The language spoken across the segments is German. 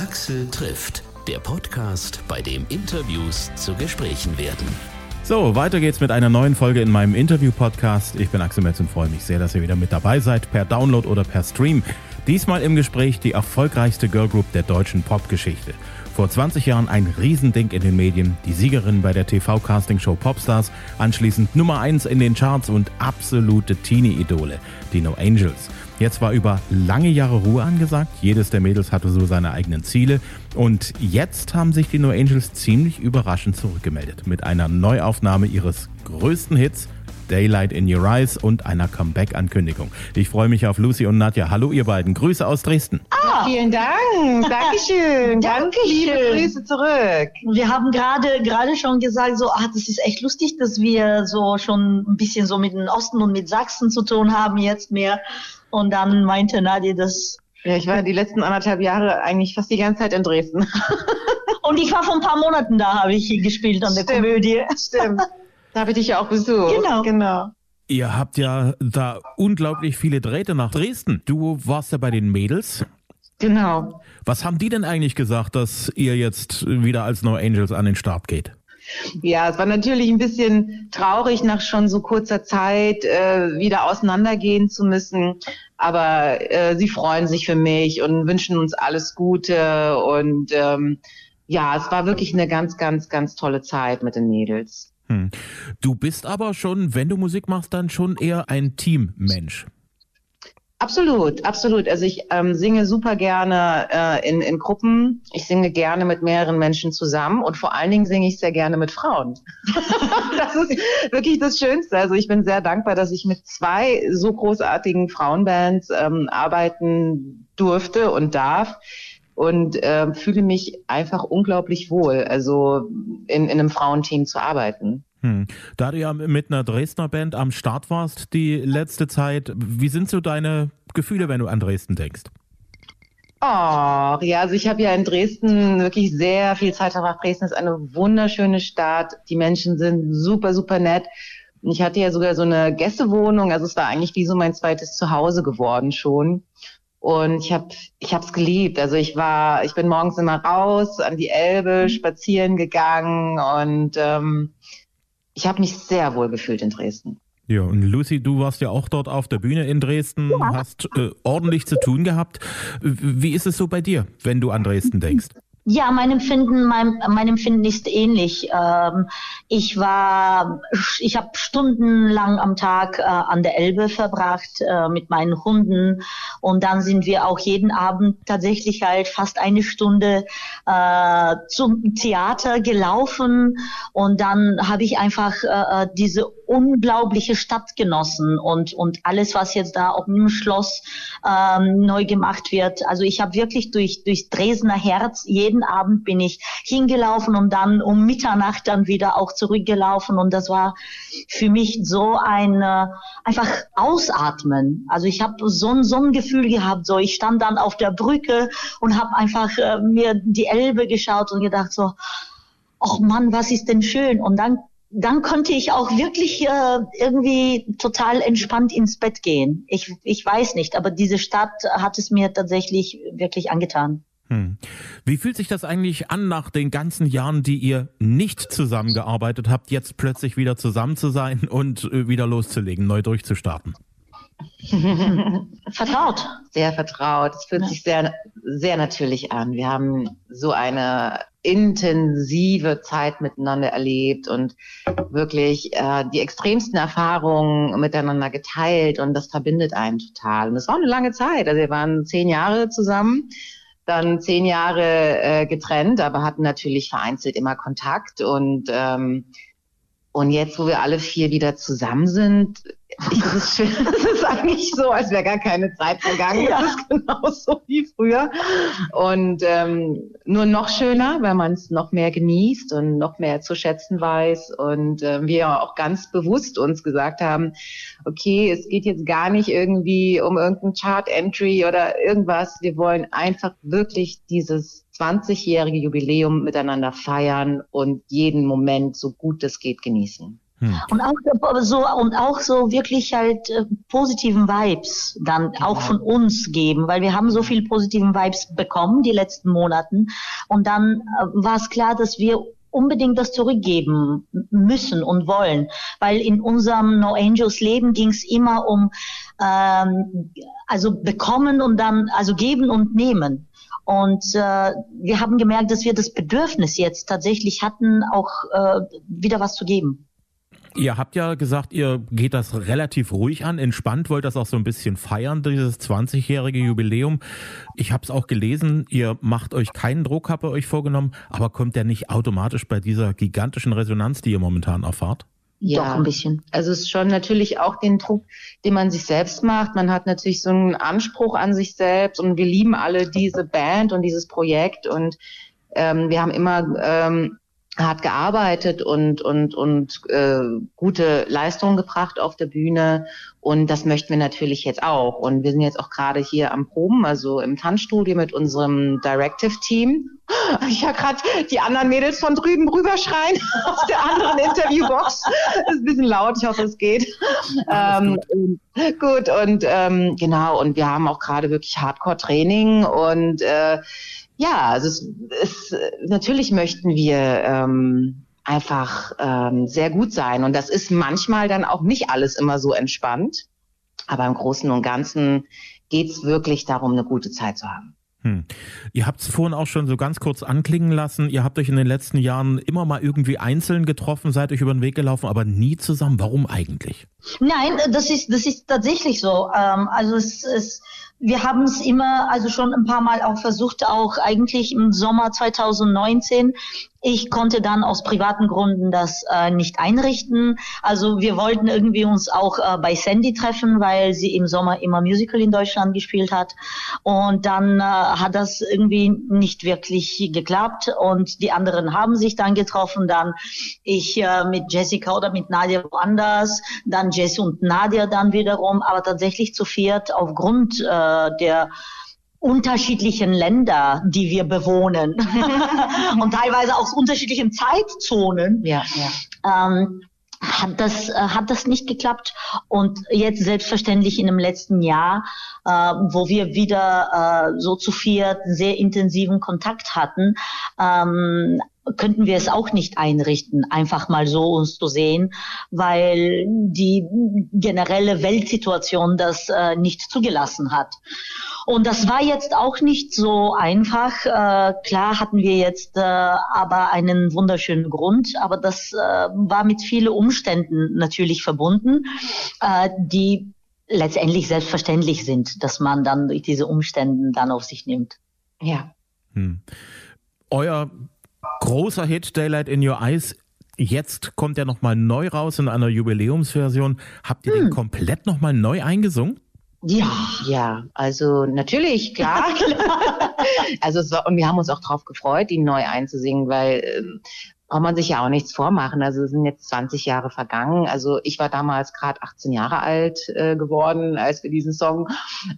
Axel trifft, der Podcast, bei dem Interviews zu Gesprächen werden. So, weiter geht's mit einer neuen Folge in meinem Interview-Podcast. Ich bin Axel Metz und freue mich sehr, dass ihr wieder mit dabei seid, per Download oder per Stream. Diesmal im Gespräch die erfolgreichste Girlgroup der deutschen Popgeschichte. Vor 20 Jahren ein Riesending in den Medien, die Siegerin bei der TV-Casting-Show Popstars, anschließend Nummer 1 in den Charts und absolute Teenie-Idole, die No Angels. Jetzt war über lange Jahre Ruhe angesagt. Jedes der Mädels hatte so seine eigenen Ziele. Und jetzt haben sich die No Angels ziemlich überraschend zurückgemeldet mit einer Neuaufnahme ihres größten Hits. Daylight in Your Eyes und einer Comeback-Ankündigung. Ich freue mich auf Lucy und Nadja. Hallo ihr beiden. Grüße aus Dresden. Ah, vielen Dank. Dankeschön. Dankeschön. Liebe Grüße zurück. Wir haben gerade gerade schon gesagt, so, ah, das ist echt lustig, dass wir so schon ein bisschen so mit dem Osten und mit Sachsen zu tun haben jetzt mehr. Und dann meinte Nadja, das ja, ich war die letzten anderthalb Jahre eigentlich fast die ganze Zeit in Dresden. Und ich war vor ein paar Monaten da, habe ich gespielt an der Stimmt. Komödie. Stimmt. Da habe ich dich ja auch besucht. Genau. genau. Ihr habt ja da unglaublich viele Drähte nach Dresden. Du warst ja bei den Mädels. Genau. Was haben die denn eigentlich gesagt, dass ihr jetzt wieder als No Angels an den Start geht? Ja, es war natürlich ein bisschen traurig, nach schon so kurzer Zeit äh, wieder auseinandergehen zu müssen. Aber äh, sie freuen sich für mich und wünschen uns alles Gute. Und ähm, ja, es war wirklich eine ganz, ganz, ganz tolle Zeit mit den Mädels. Hm. Du bist aber schon, wenn du Musik machst, dann schon eher ein Teammensch. Absolut, absolut. Also ich ähm, singe super gerne äh, in, in Gruppen. Ich singe gerne mit mehreren Menschen zusammen und vor allen Dingen singe ich sehr gerne mit Frauen. das ist wirklich das Schönste. Also ich bin sehr dankbar, dass ich mit zwei so großartigen Frauenbands ähm, arbeiten durfte und darf und äh, fühle mich einfach unglaublich wohl, also in, in einem Frauenteam zu arbeiten. Hm. Da du ja mit einer Dresdner Band am Start warst die letzte Zeit, wie sind so deine Gefühle, wenn du an Dresden denkst? Oh, ja, also ich habe ja in Dresden wirklich sehr viel Zeit verbracht. Dresden ist eine wunderschöne Stadt. Die Menschen sind super, super nett. Ich hatte ja sogar so eine Gästewohnung, also es war eigentlich wie so mein zweites Zuhause geworden schon. Und ich habe ich hab's geliebt. Also ich war, ich bin morgens immer raus an die Elbe spazieren gegangen und ähm, ich habe mich sehr wohl gefühlt in Dresden. Ja, und Lucy, du warst ja auch dort auf der Bühne in Dresden, ja. hast äh, ordentlich zu tun gehabt. Wie ist es so bei dir, wenn du an Dresden denkst? Ja, mein Empfinden, mein, mein Empfinden ist ähnlich. Ähm, ich war, ich habe stundenlang am Tag äh, an der Elbe verbracht äh, mit meinen Hunden und dann sind wir auch jeden Abend tatsächlich halt fast eine Stunde äh, zum Theater gelaufen und dann habe ich einfach äh, diese unglaubliche Stadt genossen und und alles, was jetzt da auf dem Schloss ähm, neu gemacht wird. Also ich habe wirklich durch durch Dresdner Herz jeden Abend bin ich hingelaufen und dann um Mitternacht dann wieder auch zurückgelaufen und das war für mich so ein äh, einfach ausatmen. Also ich habe so, so ein Gefühl gehabt, so ich stand dann auf der Brücke und habe einfach äh, mir die Elbe geschaut und gedacht so, ach Mann, was ist denn schön und dann dann konnte ich auch wirklich äh, irgendwie total entspannt ins Bett gehen. Ich, ich weiß nicht, aber diese Stadt hat es mir tatsächlich wirklich angetan. Hm. Wie fühlt sich das eigentlich an, nach den ganzen Jahren, die ihr nicht zusammengearbeitet habt, jetzt plötzlich wieder zusammen zu sein und äh, wieder loszulegen, neu durchzustarten? vertraut. Sehr vertraut. Es fühlt ja. sich sehr, sehr natürlich an. Wir haben so eine intensive Zeit miteinander erlebt und wirklich äh, die extremsten Erfahrungen miteinander geteilt und das verbindet einen total. Und es war eine lange Zeit. Also wir waren zehn Jahre zusammen, dann zehn Jahre äh, getrennt, aber hatten natürlich vereinzelt immer Kontakt und ähm, und jetzt, wo wir alle vier wieder zusammen sind, ist, schön, das ist eigentlich so, als wäre gar keine Zeit vergangen. Ja. Das ist genauso wie früher. Und ähm, nur noch schöner, weil man es noch mehr genießt und noch mehr zu schätzen weiß. Und äh, wir auch ganz bewusst uns gesagt haben, okay, es geht jetzt gar nicht irgendwie um irgendein Chart-Entry oder irgendwas. Wir wollen einfach wirklich dieses 20-jährige Jubiläum miteinander feiern und jeden Moment so gut es geht genießen. Hm. Und auch so und auch so wirklich halt äh, positiven Vibes dann ja. auch von uns geben, weil wir haben so viel positiven Vibes bekommen die letzten Monaten und dann äh, war es klar, dass wir unbedingt das zurückgeben müssen und wollen, weil in unserem No Angels Leben ging es immer um ähm, also bekommen und dann also geben und nehmen. Und äh, wir haben gemerkt, dass wir das Bedürfnis jetzt tatsächlich hatten, auch äh, wieder was zu geben. Ihr habt ja gesagt, ihr geht das relativ ruhig an, entspannt, wollt das auch so ein bisschen feiern, dieses 20-jährige Jubiläum. Ich habe es auch gelesen, ihr macht euch keinen Druck, habt ihr euch vorgenommen, aber kommt der nicht automatisch bei dieser gigantischen Resonanz, die ihr momentan erfahrt? Ja, Doch ein bisschen. Also es ist schon natürlich auch den Druck, den man sich selbst macht. Man hat natürlich so einen Anspruch an sich selbst und wir lieben alle diese Band und dieses Projekt und ähm, wir haben immer ähm, hart gearbeitet und und und äh, gute Leistungen gebracht auf der Bühne und das möchten wir natürlich jetzt auch und wir sind jetzt auch gerade hier am Proben, also im Tanzstudio mit unserem Directive Team. Ich höre gerade die anderen Mädels von drüben rüberschreien aus der anderen Interviewbox. Das ist ein bisschen laut, ich hoffe, es geht. Ähm, gut. gut und ähm, genau und wir haben auch gerade wirklich Hardcore Training und äh, ja, also es, es, natürlich möchten wir ähm, einfach ähm, sehr gut sein. Und das ist manchmal dann auch nicht alles immer so entspannt. Aber im Großen und Ganzen geht's wirklich darum, eine gute Zeit zu haben. Hm. Ihr habt es vorhin auch schon so ganz kurz anklingen lassen. Ihr habt euch in den letzten Jahren immer mal irgendwie einzeln getroffen, seid euch über den Weg gelaufen, aber nie zusammen. Warum eigentlich? Nein, das ist, das ist tatsächlich so. Ähm, also es, es wir haben es immer, also schon ein paar Mal auch versucht, auch eigentlich im Sommer 2019 ich konnte dann aus privaten Gründen das äh, nicht einrichten. Also wir wollten irgendwie uns auch äh, bei Sandy treffen, weil sie im Sommer immer Musical in Deutschland gespielt hat. Und dann äh, hat das irgendwie nicht wirklich geklappt. Und die anderen haben sich dann getroffen. Dann ich äh, mit Jessica oder mit Nadia woanders. Dann Jess und Nadia dann wiederum. Aber tatsächlich zu viert aufgrund äh, der unterschiedlichen Länder, die wir bewohnen und teilweise auch unterschiedlichen Zeitzonen. Ja, ja. Ähm, hat das, äh, hat das nicht geklappt. Und jetzt selbstverständlich in dem letzten Jahr, äh, wo wir wieder äh, so zu viert sehr intensiven Kontakt hatten, ähm, könnten wir es auch nicht einrichten, einfach mal so uns zu sehen, weil die generelle Weltsituation das äh, nicht zugelassen hat. Und das war jetzt auch nicht so einfach. Äh, klar hatten wir jetzt äh, aber einen wunderschönen Grund, aber das äh, war mit vielen Umständen natürlich verbunden, äh, die letztendlich selbstverständlich sind, dass man dann durch diese Umstände dann auf sich nimmt. Ja. Hm. Euer großer Hit Daylight in Your Eyes Jetzt kommt er nochmal neu raus in einer Jubiläumsversion. Habt ihr hm. den komplett nochmal neu eingesungen? Ja, ja, also natürlich, klar. also es war, und wir haben uns auch drauf gefreut, ihn neu einzusingen, weil ähm, braucht man sich ja auch nichts vormachen. Also es sind jetzt 20 Jahre vergangen. Also ich war damals gerade 18 Jahre alt äh, geworden, als wir diesen Song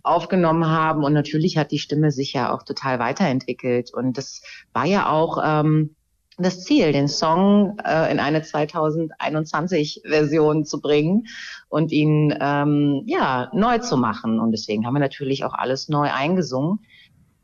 aufgenommen haben. Und natürlich hat die Stimme sich ja auch total weiterentwickelt. Und das war ja auch ähm, das Ziel, den Song äh, in eine 2021-Version zu bringen und ihn ähm, ja neu zu machen. Und deswegen haben wir natürlich auch alles neu eingesungen.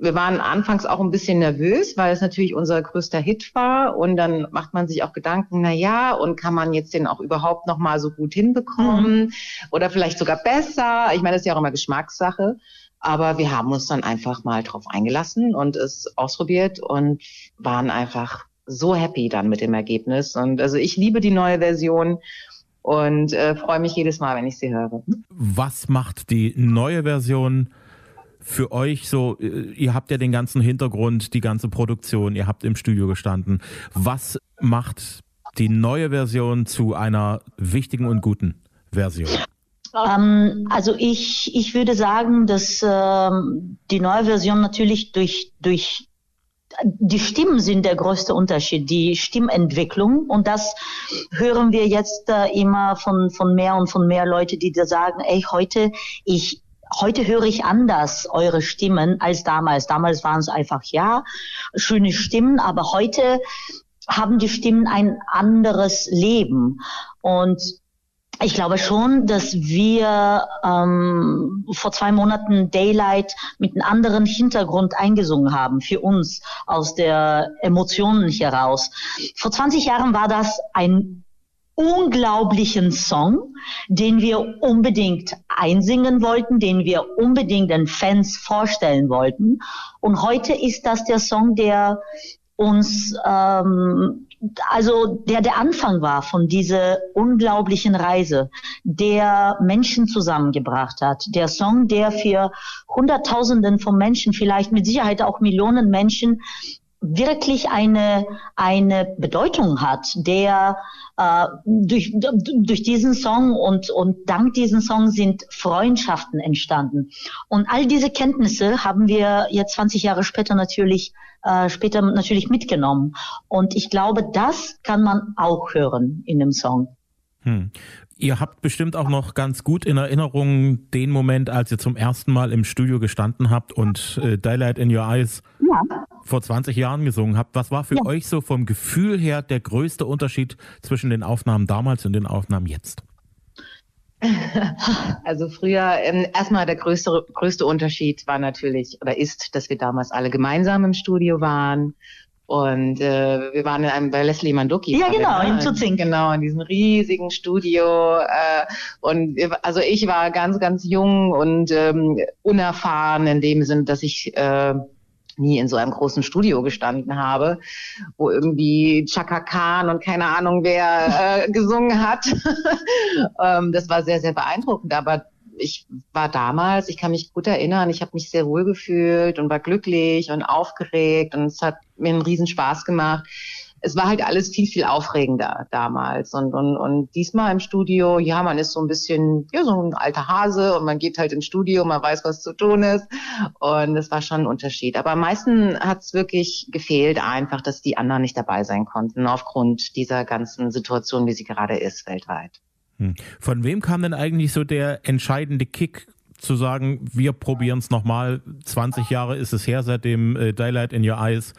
Wir waren anfangs auch ein bisschen nervös, weil es natürlich unser größter Hit war. Und dann macht man sich auch Gedanken, na ja, und kann man jetzt den auch überhaupt noch mal so gut hinbekommen mhm. oder vielleicht sogar besser? Ich meine, das ist ja auch immer Geschmackssache. Aber wir haben uns dann einfach mal drauf eingelassen und es ausprobiert und waren einfach so happy dann mit dem Ergebnis. Und also ich liebe die neue Version und äh, freue mich jedes Mal, wenn ich sie höre. Was macht die neue Version für euch so? Äh, ihr habt ja den ganzen Hintergrund, die ganze Produktion, ihr habt im Studio gestanden. Was macht die neue Version zu einer wichtigen und guten Version? Ähm, also ich, ich würde sagen, dass ähm, die neue Version natürlich durch, durch die Stimmen sind der größte Unterschied, die Stimmentwicklung. Und das hören wir jetzt äh, immer von, von mehr und von mehr Leute, die da sagen, ey, heute, ich, heute höre ich anders eure Stimmen als damals. Damals waren es einfach, ja, schöne Stimmen, aber heute haben die Stimmen ein anderes Leben. Und ich glaube schon, dass wir ähm, vor zwei Monaten Daylight mit einem anderen Hintergrund eingesungen haben, für uns aus der Emotionen heraus. Vor 20 Jahren war das ein unglaublichen Song, den wir unbedingt einsingen wollten, den wir unbedingt den Fans vorstellen wollten. Und heute ist das der Song, der uns ähm, also der der Anfang war von dieser unglaublichen Reise, der Menschen zusammengebracht hat, der Song, der für Hunderttausenden von Menschen, vielleicht mit Sicherheit auch Millionen Menschen wirklich eine eine Bedeutung hat, der äh, durch durch diesen Song und und dank diesen Song sind Freundschaften entstanden und all diese Kenntnisse haben wir jetzt 20 Jahre später natürlich äh, später natürlich mitgenommen. Und ich glaube, das kann man auch hören in dem Song. Hm. Ihr habt bestimmt auch noch ganz gut in Erinnerung den Moment, als ihr zum ersten Mal im Studio gestanden habt und äh, Daylight in Your Eyes ja. Vor 20 Jahren gesungen habt. Was war für ja. euch so vom Gefühl her der größte Unterschied zwischen den Aufnahmen damals und den Aufnahmen jetzt? Also früher, ähm, erstmal der größte, größte Unterschied war natürlich oder ist, dass wir damals alle gemeinsam im Studio waren. Und äh, wir waren in einem bei Leslie Manduki. Ja, genau, in Tutzing. Genau, in diesem riesigen Studio. Äh, und wir, also ich war ganz, ganz jung und ähm, unerfahren in dem Sinn, dass ich äh, nie in so einem großen Studio gestanden habe, wo irgendwie Chaka Khan und keine Ahnung wer äh, gesungen hat. ähm, das war sehr, sehr beeindruckend. Aber ich war damals, ich kann mich gut erinnern, ich habe mich sehr wohl gefühlt und war glücklich und aufgeregt und es hat mir einen riesen Spaß gemacht es war halt alles viel, viel aufregender damals. Und, und, und diesmal im Studio, ja, man ist so ein bisschen, ja, so ein alter Hase und man geht halt ins Studio, man weiß, was zu tun ist. Und es war schon ein Unterschied. Aber am meisten hat es wirklich gefehlt, einfach, dass die anderen nicht dabei sein konnten, aufgrund dieser ganzen Situation, wie sie gerade ist, weltweit. Hm. Von wem kam denn eigentlich so der entscheidende Kick, zu sagen, wir probieren es nochmal. 20 Jahre ist es her, seitdem äh, Daylight in Your Eyes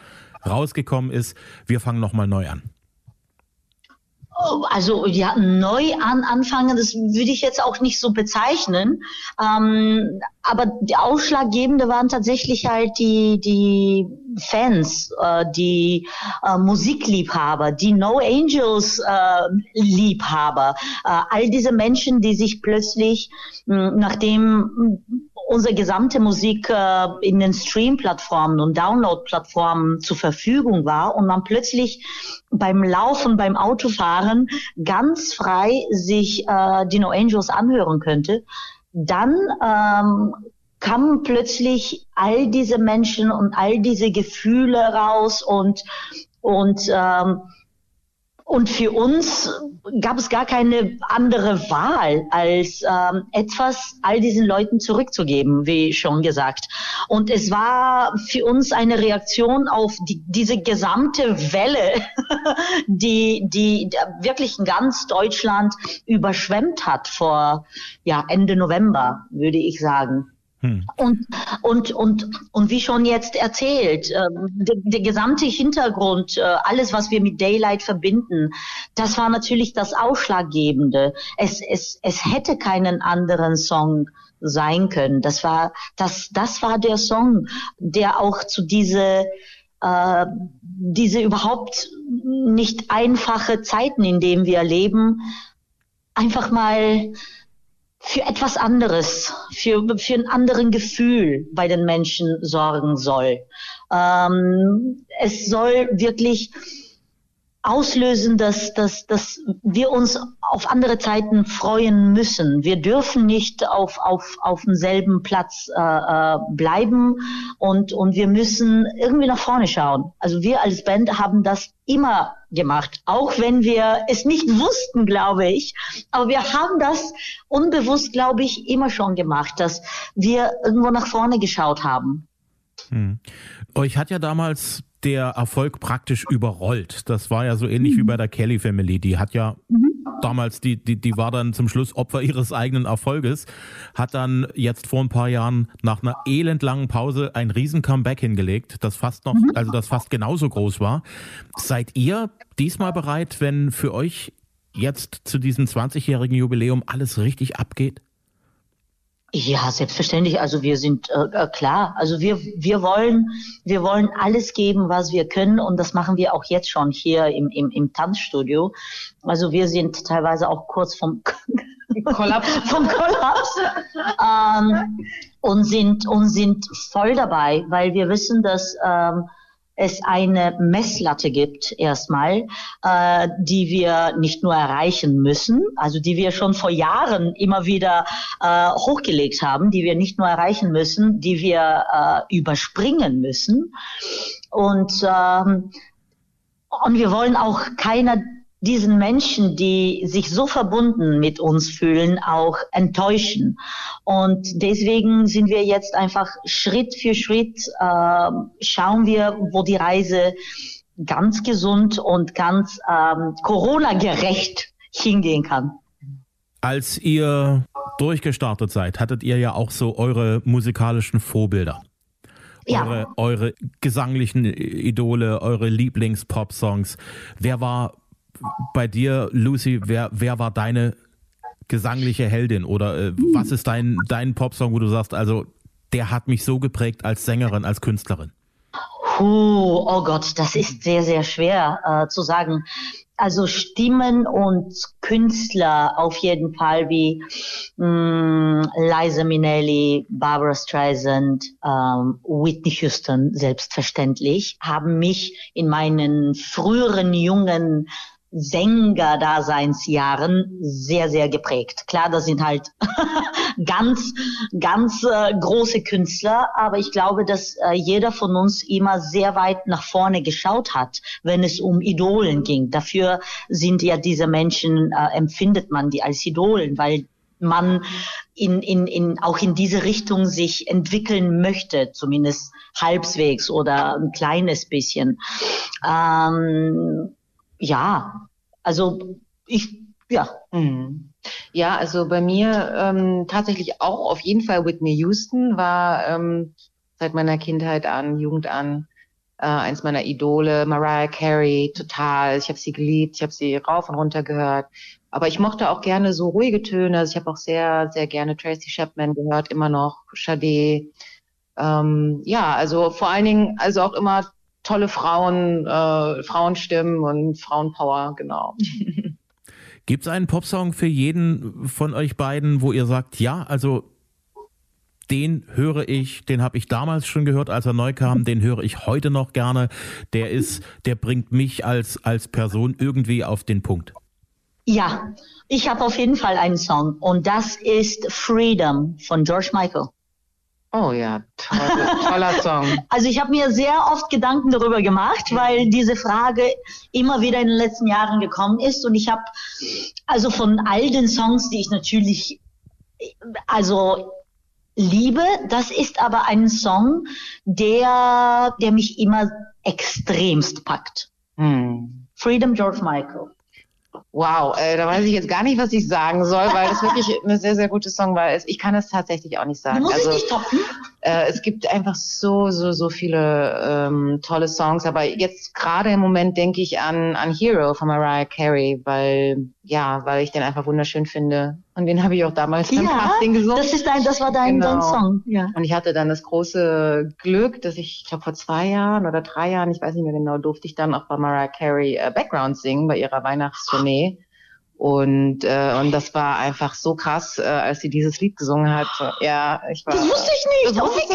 rausgekommen ist. Wir fangen nochmal neu an. Oh, also ja, neu an anfangen, das würde ich jetzt auch nicht so bezeichnen. Ähm, aber die ausschlaggebende waren tatsächlich halt die die Fans, äh, die äh, Musikliebhaber, die No Angels äh, Liebhaber, äh, all diese Menschen, die sich plötzlich, mh, nachdem unsere gesamte Musik äh, in den Stream-Plattformen und Download-Plattformen zur Verfügung war und man plötzlich beim Laufen, beim Autofahren ganz frei sich äh, die No Angels anhören könnte, dann ähm, kamen plötzlich all diese Menschen und all diese Gefühle raus und und ähm, und für uns gab es gar keine andere Wahl, als ähm, etwas all diesen Leuten zurückzugeben, wie schon gesagt. Und es war für uns eine Reaktion auf die, diese gesamte Welle, die, die wirklich ganz Deutschland überschwemmt hat vor ja, Ende November, würde ich sagen. Hm. Und, und, und, und wie schon jetzt erzählt, äh, der, der gesamte Hintergrund, äh, alles, was wir mit Daylight verbinden, das war natürlich das Ausschlaggebende. Es, es, es hätte keinen anderen Song sein können. Das war, das, das war der Song, der auch zu diese, äh, diese überhaupt nicht einfache Zeiten, in denen wir leben, einfach mal für etwas anderes, für, für ein anderen Gefühl bei den Menschen sorgen soll. Ähm, es soll wirklich auslösen, dass, dass, dass wir uns auf andere Zeiten freuen müssen. Wir dürfen nicht auf, auf, auf demselben Platz äh, äh, bleiben und, und wir müssen irgendwie nach vorne schauen. Also wir als Band haben das immer gemacht, auch wenn wir es nicht wussten, glaube ich. Aber wir haben das unbewusst, glaube ich, immer schon gemacht, dass wir irgendwo nach vorne geschaut haben. Hm. Euch hat ja damals der Erfolg praktisch überrollt. Das war ja so ähnlich wie bei der Kelly Family. Die hat ja damals, die, die, die war dann zum Schluss Opfer ihres eigenen Erfolges, hat dann jetzt vor ein paar Jahren nach einer elendlangen Pause ein riesen Comeback hingelegt, das fast noch, mhm. also das fast genauso groß war. Seid ihr diesmal bereit, wenn für euch jetzt zu diesem 20-jährigen Jubiläum alles richtig abgeht? Ja, selbstverständlich. Also wir sind äh, äh, klar. Also wir wir wollen wir wollen alles geben, was wir können und das machen wir auch jetzt schon hier im im, im Tanzstudio. Also wir sind teilweise auch kurz vom Kollaps vom Kollaps ähm, und sind und sind voll dabei, weil wir wissen, dass ähm, es eine Messlatte gibt erstmal, äh, die wir nicht nur erreichen müssen, also die wir schon vor Jahren immer wieder äh, hochgelegt haben, die wir nicht nur erreichen müssen, die wir äh, überspringen müssen. Und, ähm, und wir wollen auch keiner diesen Menschen, die sich so verbunden mit uns fühlen, auch enttäuschen. Und deswegen sind wir jetzt einfach Schritt für Schritt, äh, schauen wir, wo die Reise ganz gesund und ganz ähm, Corona-gerecht hingehen kann. Als ihr durchgestartet seid, hattet ihr ja auch so eure musikalischen Vorbilder. Ja. Eure, eure gesanglichen Idole, eure Lieblings-Pop-Songs. Wer war bei dir, Lucy, wer, wer war deine gesangliche Heldin oder äh, was ist dein, dein Popsong, wo du sagst, also der hat mich so geprägt als Sängerin, als Künstlerin? Oh, oh Gott, das ist sehr, sehr schwer äh, zu sagen. Also Stimmen und Künstler auf jeden Fall wie mh, mm, Liza Minnelli, Barbara Streisand, ähm, Whitney Houston selbstverständlich haben mich in meinen früheren jungen Sänger-Daseinsjahren sehr, sehr geprägt. Klar, das sind halt ganz, ganz äh, große Künstler, aber ich glaube, dass äh, jeder von uns immer sehr weit nach vorne geschaut hat, wenn es um Idolen ging. Dafür sind ja diese Menschen, äh, empfindet man die als Idolen, weil man in, in, in, auch in diese Richtung sich entwickeln möchte, zumindest halbswegs oder ein kleines bisschen. Ähm, ja, also ich, ja. Mhm. Ja, also bei mir ähm, tatsächlich auch auf jeden Fall Whitney Houston war ähm, seit meiner Kindheit an, Jugend an, äh, eins meiner Idole. Mariah Carey, total. Ich habe sie geliebt, ich habe sie rauf und runter gehört. Aber ich mochte auch gerne so ruhige Töne. Also ich habe auch sehr, sehr gerne Tracy Chapman gehört, immer noch, Sade. Ähm, ja, also vor allen Dingen, also auch immer tolle Frauen, äh, Frauenstimmen und Frauenpower, genau. Gibt es einen Popsong für jeden von euch beiden, wo ihr sagt, ja, also den höre ich, den habe ich damals schon gehört, als er neu kam, den höre ich heute noch gerne. Der ist, der bringt mich als, als Person irgendwie auf den Punkt. Ja, ich habe auf jeden Fall einen Song und das ist Freedom von George Michael. Oh ja, tolle, toller Song. Also ich habe mir sehr oft Gedanken darüber gemacht, weil diese Frage immer wieder in den letzten Jahren gekommen ist und ich habe also von all den Songs, die ich natürlich also liebe, das ist aber ein Song, der der mich immer extremst packt. Hm. Freedom George Michael. Wow, äh, da weiß ich jetzt gar nicht, was ich sagen soll, weil das wirklich eine sehr, sehr gute Songwahl ist. Ich kann es tatsächlich auch nicht sagen. Muss also, ich nicht toppen? Äh, es gibt einfach so, so, so viele ähm, tolle Songs, aber jetzt gerade im Moment denke ich an, an Hero von Mariah Carey, weil, ja, weil ich den einfach wunderschön finde. Und den habe ich auch damals ja, Casting gesungen. Das ist dein, das war dein, genau. dein Song. Ja. Und ich hatte dann das große Glück, dass ich, ich glaube vor zwei Jahren oder drei Jahren, ich weiß nicht mehr genau, durfte ich dann auch bei Mariah Carey äh, Background singen bei ihrer Weihnachtstournee. Und, äh, und das war einfach so krass, äh, als sie dieses Lied gesungen hat. Ja, ich war. Das wusste ich nicht. Das wusste ich,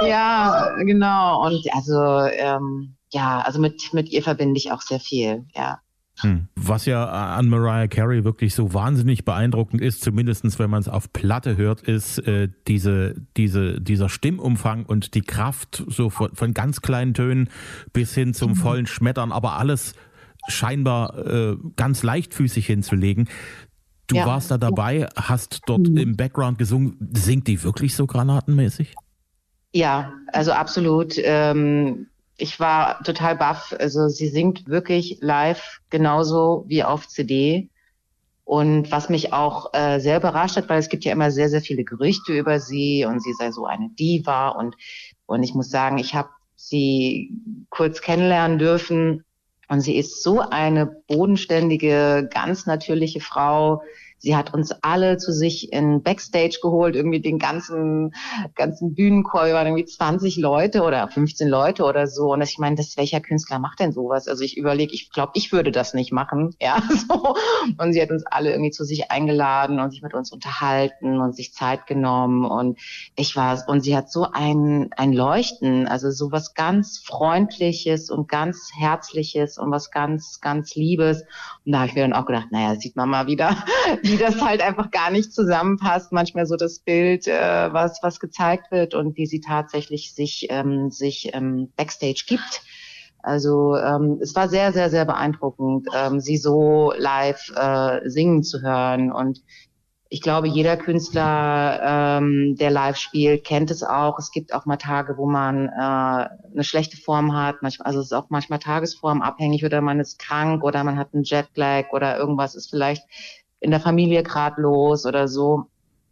ja, ja, genau. Und also, ähm, ja, also mit, mit ihr verbinde ich auch sehr viel, ja. Hm. Was ja an Mariah Carey wirklich so wahnsinnig beeindruckend ist, zumindestens wenn man es auf Platte hört, ist äh, diese, diese, dieser Stimmumfang und die Kraft so von, von ganz kleinen Tönen bis hin zum mhm. vollen Schmettern, aber alles scheinbar äh, ganz leichtfüßig hinzulegen. Du ja. warst da dabei, hast dort mhm. im Background gesungen. Singt die wirklich so granatenmäßig? Ja, also absolut. Ähm, ich war total baff. Also sie singt wirklich live genauso wie auf CD. Und was mich auch äh, sehr überrascht hat, weil es gibt ja immer sehr, sehr viele Gerüchte über sie und sie sei so eine Diva. Und, und ich muss sagen, ich habe sie kurz kennenlernen dürfen. Und sie ist so eine bodenständige, ganz natürliche Frau, Sie hat uns alle zu sich in Backstage geholt, irgendwie den ganzen, ganzen Bühnenchor, waren irgendwie 20 Leute oder 15 Leute oder so. Und ich meine, das, welcher Künstler macht denn sowas? Also ich überlege, ich glaube, ich würde das nicht machen. Ja, so. Und sie hat uns alle irgendwie zu sich eingeladen und sich mit uns unterhalten und sich Zeit genommen. Und ich war, und sie hat so ein, ein Leuchten, also so was ganz Freundliches und ganz Herzliches und was ganz, ganz Liebes. Und da habe ich mir dann auch gedacht, naja, sieht man mal wieder, wie das halt einfach gar nicht zusammenpasst. Manchmal so das Bild, äh, was, was gezeigt wird und wie sie tatsächlich sich, ähm, sich ähm, Backstage gibt. Also ähm, es war sehr, sehr, sehr beeindruckend, ähm, sie so live äh, singen zu hören. Und ich glaube, jeder Künstler, ähm, der live spielt, kennt es auch. Es gibt auch mal Tage, wo man äh, eine schlechte Form hat. Manchmal, also es ist auch manchmal Tagesform abhängig oder man ist krank oder man hat einen Jetlag oder irgendwas ist vielleicht in der Familie gerade los oder so.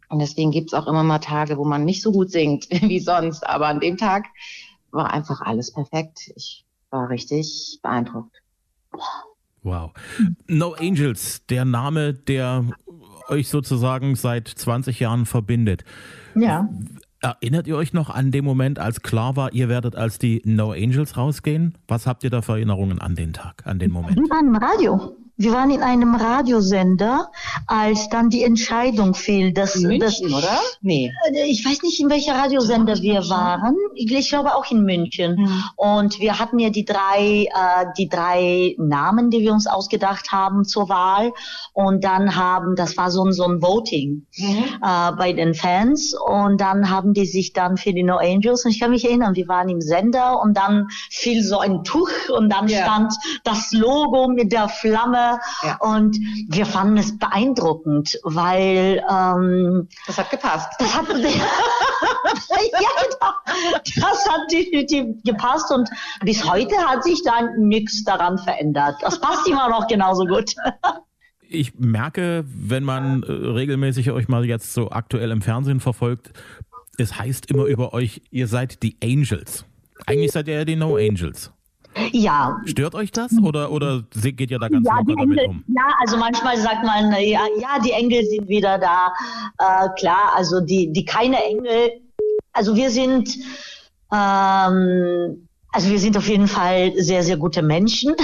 Und deswegen gibt's auch immer mal Tage, wo man nicht so gut singt wie sonst. Aber an dem Tag war einfach alles perfekt. Ich war richtig beeindruckt. Wow. No Angels, der Name, der euch sozusagen seit 20 Jahren verbindet. Ja. Erinnert ihr euch noch an den Moment, als klar war, ihr werdet als die No Angels rausgehen? Was habt ihr da für Erinnerungen an den Tag, an den Moment? Wir waren im Radio. Wir waren in einem Radiosender, als dann die Entscheidung fiel, dass In München, oder? Nee. Äh, ich weiß nicht, in welcher Radiosender wir waren. Ich glaube auch in München. Mhm. Und wir hatten ja die drei, äh, die drei Namen, die wir uns ausgedacht haben zur Wahl. Und dann haben, das war so ein, so ein Voting Mhm. äh, bei den Fans. Und dann haben die sich dann für die No Angels, und ich kann mich erinnern, wir waren im Sender und dann fiel so ein Tuch und dann Ja. stand das Logo mit der Flamme. Ja. Und wir fanden es beeindruckend, weil ähm, Das hat gepasst. das hat, ja, das hat definitiv gepasst und bis heute hat sich da nichts daran verändert. Das passt immer noch genauso gut. Ich merke, wenn man äh, regelmäßig euch mal jetzt so aktuell im Fernsehen verfolgt, es heißt immer über euch, ihr seid die Angels. Eigentlich seid ihr ja die No Angels. Ja, Stört euch das oder, oder geht ihr da ganz ja, locker damit Engel, um? ja, also manchmal sagt man, ja, ja, die Engel sind wieder da. Äh, klar, also die, die keine Engel, also wir sind, ähm, also wir sind auf jeden Fall sehr, sehr gute Menschen.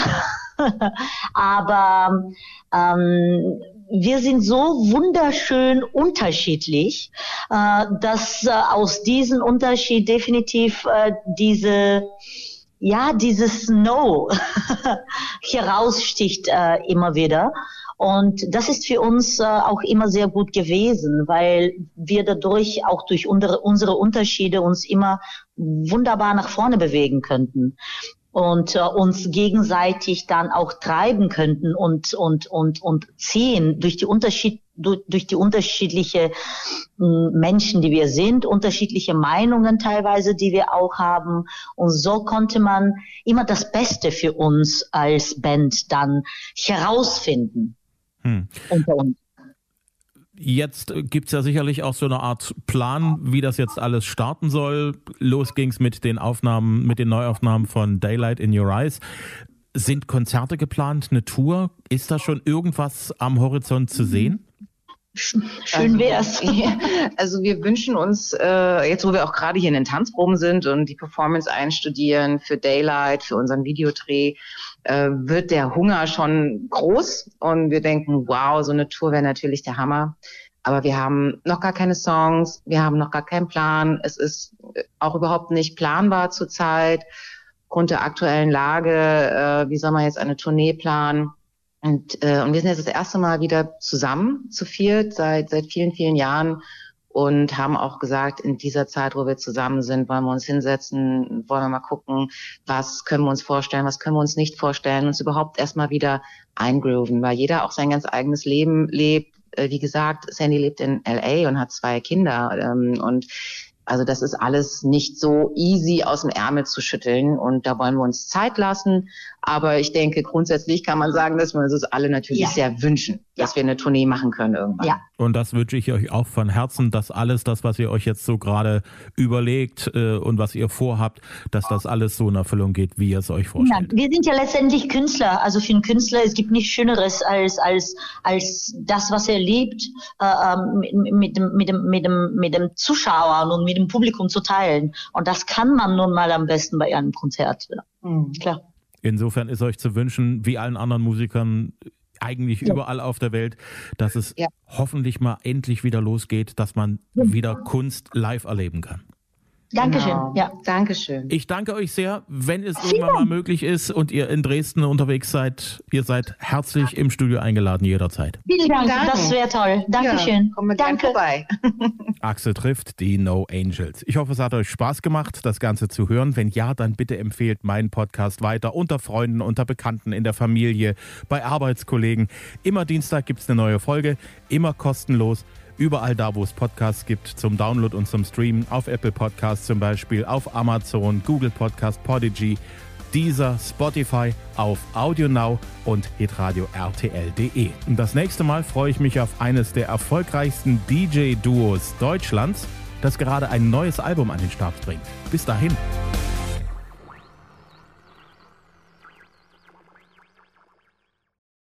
Aber ähm, wir sind so wunderschön unterschiedlich, äh, dass äh, aus diesem Unterschied definitiv äh, diese ja, dieses No heraussticht äh, immer wieder. Und das ist für uns äh, auch immer sehr gut gewesen, weil wir dadurch auch durch unsere, unsere Unterschiede uns immer wunderbar nach vorne bewegen könnten und äh, uns gegenseitig dann auch treiben könnten und und und und ziehen durch die Unterschied durch, die unterschiedliche mh, Menschen, die wir sind, unterschiedliche Meinungen teilweise, die wir auch haben und so konnte man immer das Beste für uns als Band dann herausfinden Hm. unter uns. Jetzt äh, gibt's ja sicherlich auch so eine Art Plan, wie das jetzt alles starten soll. Los ging's mit den Aufnahmen, mit den Neuaufnahmen von Daylight in Your Eyes. Sind Konzerte geplant, eine Tour? Ist da schon irgendwas am Horizont zu sehen? Schön wär's. Also wir wünschen uns, äh, jetzt wo wir auch gerade hier in den Tanzproben sind und die Performance einstudieren für Daylight, für unseren Videodreh, äh, wird der Hunger schon groß und wir denken, wow, so eine Tour wäre natürlich der Hammer. Aber wir haben noch gar keine Songs, wir haben noch gar keinen Plan. Es ist äh, auch überhaupt nicht planbar zurzeit. Aufgrund der aktuellen Lage, äh, wie soll man jetzt eine Tournee planen? Und, äh, und wir sind jetzt das erste Mal wieder zusammen zu viert seit, seit vielen, vielen Jahren und haben auch gesagt, in dieser Zeit, wo wir zusammen sind, wollen wir uns hinsetzen, wollen wir mal gucken, was können wir uns vorstellen, was können wir uns nicht vorstellen, uns überhaupt erstmal wieder eingrooven, weil jeder auch sein ganz eigenes Leben lebt. Äh, Wie gesagt, Sandy lebt in LA und hat zwei Kinder ähm, und Also das ist alles nicht so easy aus dem Ärmel zu schütteln und da wollen wir uns Zeit lassen. Aber ich denke, grundsätzlich kann man sagen, dass wir uns das alle natürlich ja. sehr wünschen, dass wir eine Tournee machen können irgendwann. Ja. Und das wünsche ich euch auch von Herzen, dass alles das, was ihr euch jetzt so gerade überlegt äh, und was ihr vorhabt, dass das alles so in Erfüllung geht, wie ihr es euch vorstellt. Ja, wir sind ja letztendlich Künstler. Also für einen Künstler, es gibt nichts Schöneres als, als, als das, was er lebt, äh, ähm, mit, mit, dem, mit, dem, mit, dem, mit dem Zuschauer und mit dem Publikum zu teilen. Und das kann man nun mal am besten bei einem Konzert. Mhm. Klar. Insofern ist euch zu wünschen, wie allen anderen Musikern, eigentlich ja. überall auf der Welt, dass es ja. hoffentlich mal endlich wieder losgeht, dass man wieder Kunst live erleben kann. Dankeschön. Genau. Ja, Dankeschön. Ich danke euch sehr. Wenn es irgendwann mal möglich ist und ihr in Dresden unterwegs seid, ihr seid herzlich im Studio eingeladen jederzeit. Vielen Dank, Danke. das wäre toll. Dankeschön. Ja, kommen wir Danke. vorbei. Axel trifft die No Angels. Ich hoffe, es hat euch Spaß gemacht, das Ganze zu hören. Wenn ja, dann bitte empfehlt meinen Podcast weiter unter Freunden, unter Bekannten, in der Familie, bei Arbeitskollegen. Immer Dienstag gibt es eine neue Folge, immer kostenlos überall da, wo es Podcasts gibt, zum Download und zum Streamen, auf Apple Podcasts zum Beispiel, auf Amazon, Google Podcast, Podigy, Deezer, Spotify, auf AudioNow und hitradio RTL.de. Das nächste Mal freue ich mich auf eines der erfolgreichsten DJ-Duos Deutschlands, das gerade ein neues Album an den Start bringt. Bis dahin.